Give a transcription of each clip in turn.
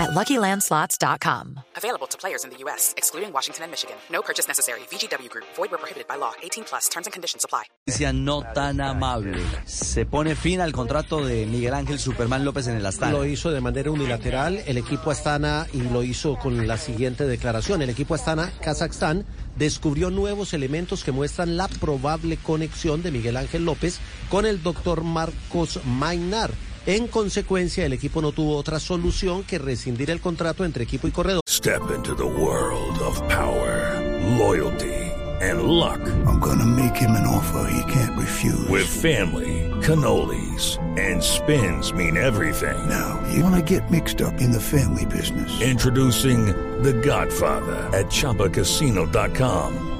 at LuckyLandSlots.com. Available to players in the U.S., excluding Washington and Michigan. No purchase necessary. VGW Group. Void where prohibited by law. 18 plus. Terms and conditions apply. no tan amable. Se pone fin al contrato de Miguel Ángel Superman López en el Astana. Lo hizo de manera unilateral el equipo Astana y lo hizo con la siguiente declaración. El equipo Astana Kazajstán descubrió nuevos elementos que muestran la probable conexión de Miguel Ángel López con el doctor Marcos Mainar. En consecuencia, el equipo no tuvo otra solución que rescindir el contrato entre equipo y corredor. Step into the world of power, loyalty and luck. I'm gonna make him an offer he can't refuse. With family, cannolis and spins mean everything. Now, you wanna get mixed up in the family business. Introducing The Godfather at chapacasino.com.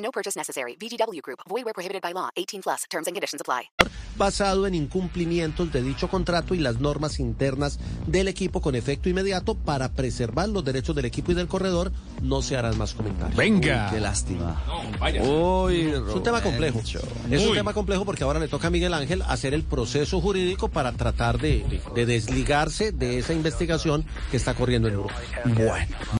No purchase necessary. VGW Group. Void where prohibited by law. 18 plus. Terms and conditions apply. Basado en incumplimientos de dicho contrato y las normas internas del equipo con efecto inmediato para preservar los derechos del equipo y del corredor, no se harán más comentarios. Venga. Uy, qué lástima. Uy, es un tema complejo. Es un tema complejo porque ahora le toca a Miguel Ángel hacer el proceso jurídico para tratar de, de desligarse de esa investigación que está corriendo en Europa. Bueno.